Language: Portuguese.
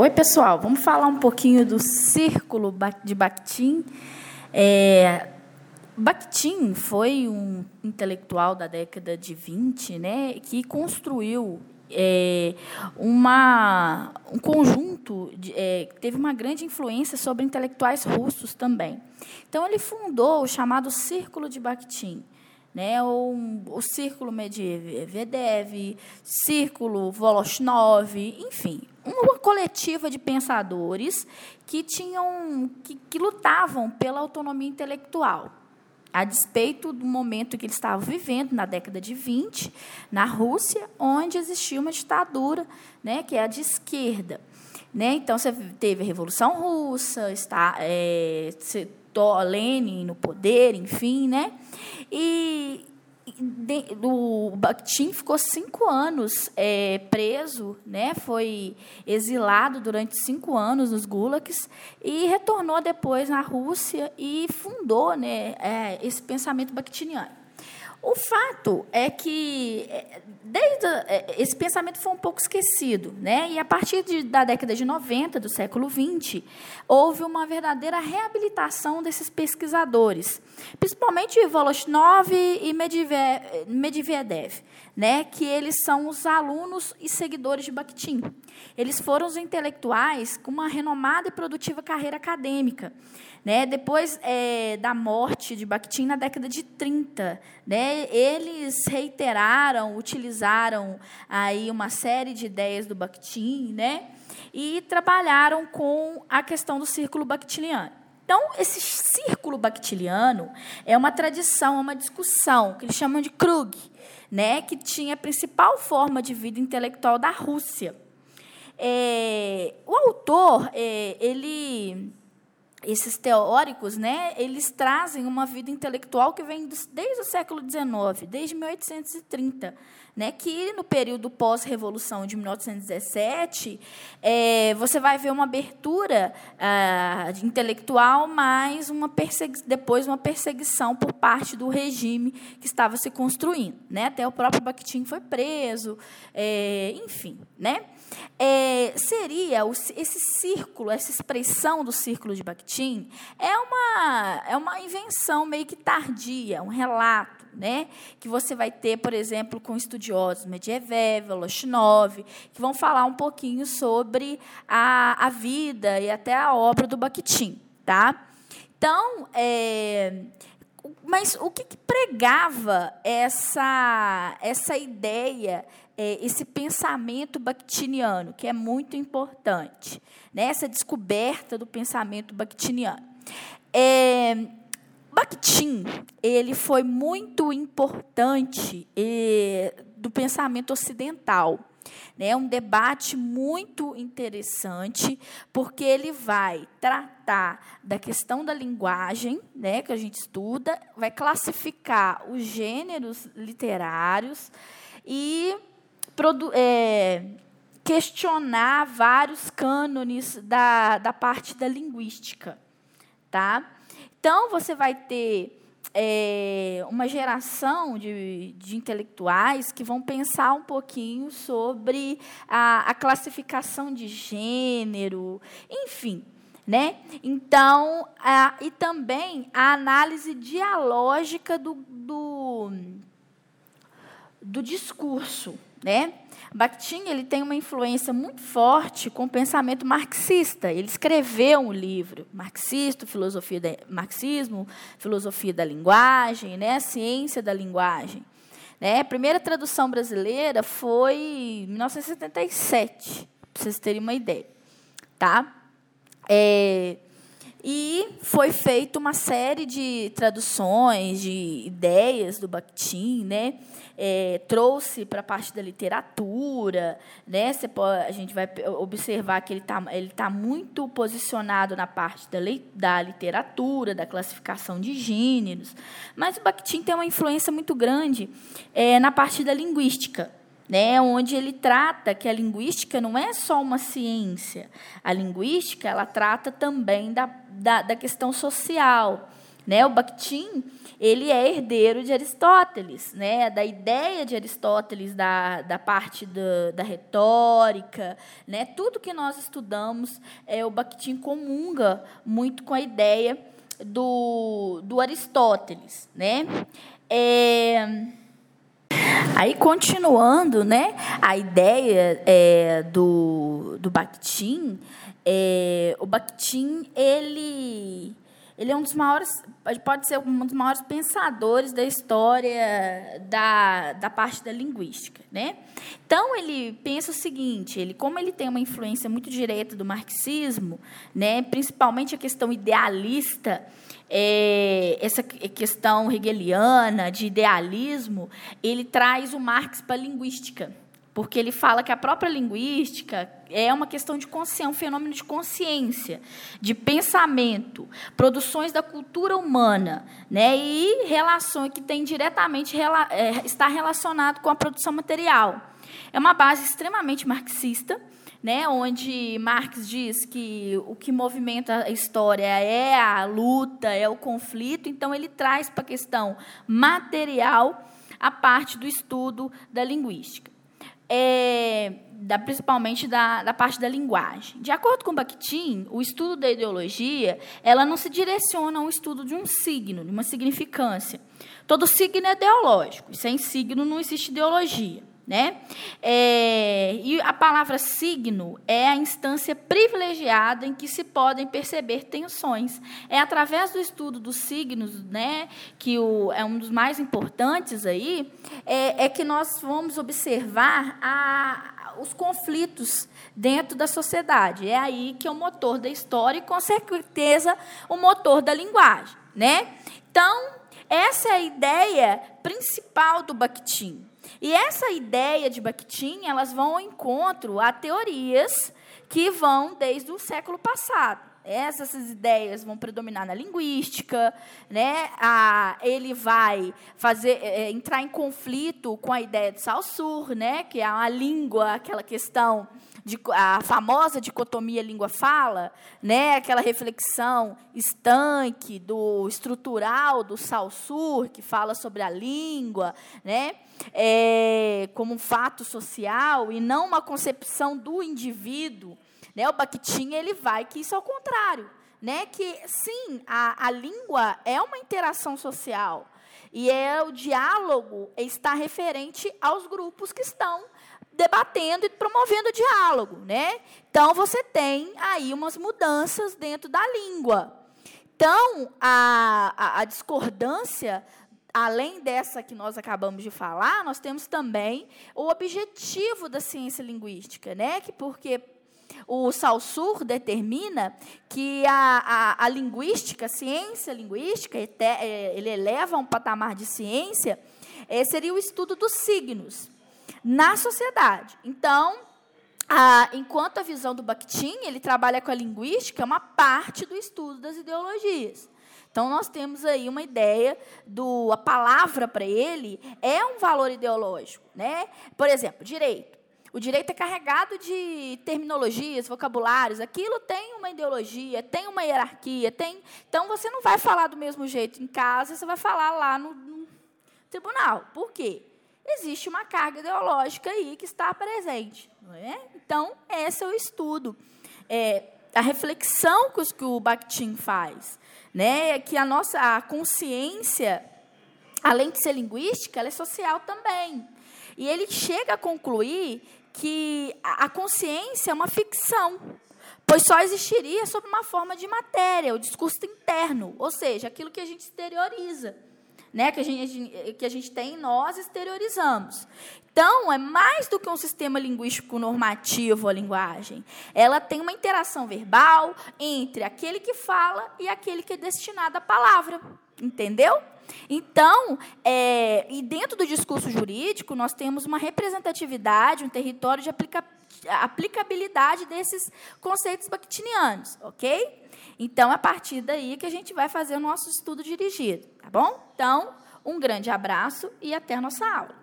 Oi, pessoal. Vamos falar um pouquinho do círculo de Bakhtin. É, Bakhtin foi um intelectual da década de 20 né, que construiu é, uma, um conjunto, de, é, teve uma grande influência sobre intelectuais russos também. Então, ele fundou o chamado Círculo de Bakhtin né, o, o Círculo Medvedev, Círculo Voloshnov, enfim, uma coletiva de pensadores que tinham que, que lutavam pela autonomia intelectual a despeito do momento que eles estavam vivendo, na década de 20, na Rússia, onde existia uma ditadura, né, que é a de Né? Então, você teve a Revolução Russa, está, é, Lenin no poder, enfim, né? E de, o Bakhtin ficou cinco anos é, preso, né? Foi exilado durante cinco anos nos gulags e retornou depois na Rússia e fundou, né? É, esse pensamento bakhtiniano. O fato é que é, desde é, esse pensamento foi um pouco esquecido, né? E a partir de, da década de 90 do século 20, houve uma verdadeira reabilitação desses pesquisadores, principalmente Voloshnov e Medvedev, né? Que eles são os alunos e seguidores de Bakhtin. Eles foram os intelectuais com uma renomada e produtiva carreira acadêmica. Né? Depois é, da morte de Bakhtin, na década de 30, né? eles reiteraram, utilizaram aí uma série de ideias do Bakhtin né? e trabalharam com a questão do círculo bakhtiniano. Então, esse círculo bakhtiniano é uma tradição, é uma discussão que eles chamam de Krug, né? que tinha a principal forma de vida intelectual da Rússia. É, o autor, é, ele esses teóricos, né, eles trazem uma vida intelectual que vem desde o século XIX, desde 1830, né, que no período pós-revolução de 1917, é, você vai ver uma abertura ah, intelectual, mas uma depois uma perseguição por parte do regime que estava se construindo, né, até o próprio Bakhtin foi preso, é, enfim, né. É, seria esse círculo, essa expressão do círculo de Bakhtin, é uma, é uma invenção meio que tardia, um relato, né? que você vai ter, por exemplo, com estudiosos Medvedev, Loshinov, que vão falar um pouquinho sobre a, a vida e até a obra do Bakhtin. Tá? Então, é, mas o que, que, pregava essa, essa ideia, é, esse pensamento bakhtiniano, que é muito importante, né? essa descoberta do pensamento bakhtiniano? É, Bakhtin ele foi muito importante é, do pensamento ocidental. É um debate muito interessante, porque ele vai tratar da questão da linguagem, né, que a gente estuda, vai classificar os gêneros literários e é, questionar vários cânones da, da parte da linguística. Tá? Então, você vai ter é, uma geração de, de, intelectuais que vão pensar um pouquinho sobre a, a classificação de gênero, enfim. Né? Então, a, e também a análise dialógica do, do, do discurso. Né? Bakhtin ele tem uma influência muito forte com o pensamento marxista. Ele escreveu um livro, Marxista, filosofia da, Marxismo, Filosofia da Linguagem, né? ciência da linguagem. Né? A primeira tradução brasileira foi em 1977, para vocês terem uma ideia. Tá? É, e foi feita uma série de traduções, de ideias do Bakhtin, né? É, trouxe para a parte da literatura, né? A gente vai observar que ele está ele tá muito posicionado na parte da, da literatura, da classificação de gêneros, mas o Bakhtin tem uma influência muito grande é, na parte da linguística né, onde ele trata que a linguística não é só uma ciência. A linguística ela trata também da, da, da questão social. Né? O Bakhtin ele é herdeiro de Aristóteles, né? da ideia de Aristóteles, da, da parte da, da retórica. Né? Tudo que nós estudamos, é, o Bakhtin comunga muito com a ideia do, do Aristóteles. Né? É, Aí, continuando, né, a ideia é, do, do Bakhtin, é, o Bakhtin, ele, ele é um dos maiores, pode ser um dos maiores pensadores da história da, da parte da linguística. Né? Então, ele pensa o seguinte, ele, como ele tem uma influência muito direta do marxismo, né, principalmente a questão idealista, é, essa questão hegeliana de idealismo, ele traz o Marx para a linguística, porque ele fala que a própria linguística é uma questão de consciência, um fenômeno de consciência, de pensamento, produções da cultura humana, né, e relações que tem diretamente é, está relacionado com a produção material. É uma base extremamente marxista né, onde Marx diz que o que movimenta a história é a luta, é o conflito, então ele traz para a questão material a parte do estudo da linguística. É, da, principalmente da, da, parte da linguagem. De acordo com Bakhtin, o estudo da ideologia ela não se direciona ao estudo de um signo, de uma significância. Todo signo é ideológico, sem signo não existe ideologia. Né? É, e a palavra signo é a instância privilegiada em que se podem perceber tensões. É através do estudo dos signos, né, que o, é um dos mais importantes aí, é, é que nós vamos observar a, os conflitos dentro da sociedade. É aí que é o motor da história e, com certeza, o motor da linguagem. Né? Então, essa é a ideia principal do Bakhtin. E essa ideia de Bakhtin, elas vão ao encontro a teorias que vão desde o século passado. Essas ideias vão predominar na linguística, né? A, ele vai fazer é, é entrar em conflito com a ideia de Saussure, né? Que é a língua, aquela questão a famosa dicotomia língua-fala, né? aquela reflexão estanque do estrutural do Saussure, que fala sobre a língua, né? É, como um fato social e não uma concepção do indivíduo. Né? O Bakhtin ele vai que isso é o contrário. Né? Que, sim, a, a língua é uma interação social. E é o diálogo está referente aos grupos que estão debatendo e promovendo diálogo, né? Então você tem aí umas mudanças dentro da língua. Então a, a, a discordância além dessa que nós acabamos de falar, nós temos também o objetivo da ciência linguística, né? Que porque o Saussure determina que a, a, a linguística, a ciência linguística, ele eleva a um patamar de ciência, é, seria o estudo dos signos na sociedade. Então, a, enquanto a visão do Bakhtin, ele trabalha com a linguística, é uma parte do estudo das ideologias. Então, nós temos aí uma ideia do a palavra para ele é um valor ideológico, né? Por exemplo, direito. O direito é carregado de terminologias, vocabulários. Aquilo tem uma ideologia, tem uma hierarquia, tem. Então você não vai falar do mesmo jeito em casa, você vai falar lá no, no tribunal. Por quê? Existe uma carga ideológica aí que está presente. É? Então, esse é o estudo. É, a reflexão que o Bakhtin faz, né, é que a nossa a consciência, além de ser linguística, ela é social também. E ele chega a concluir que a consciência é uma ficção, pois só existiria sob uma forma de matéria, o discurso interno, ou seja, aquilo que a gente exterioriza né, que, a gente, que a gente tem, nós exteriorizamos. Então, é mais do que um sistema linguístico normativo a linguagem. Ela tem uma interação verbal entre aquele que fala e aquele que é destinado à palavra. Entendeu? Então, é, e dentro do discurso jurídico, nós temos uma representatividade, um território de aplica, aplicabilidade desses conceitos bakhtinianos, ok? Então, a partir daí que a gente vai fazer o nosso estudo dirigido, tá bom? Então, um grande abraço e até a nossa aula.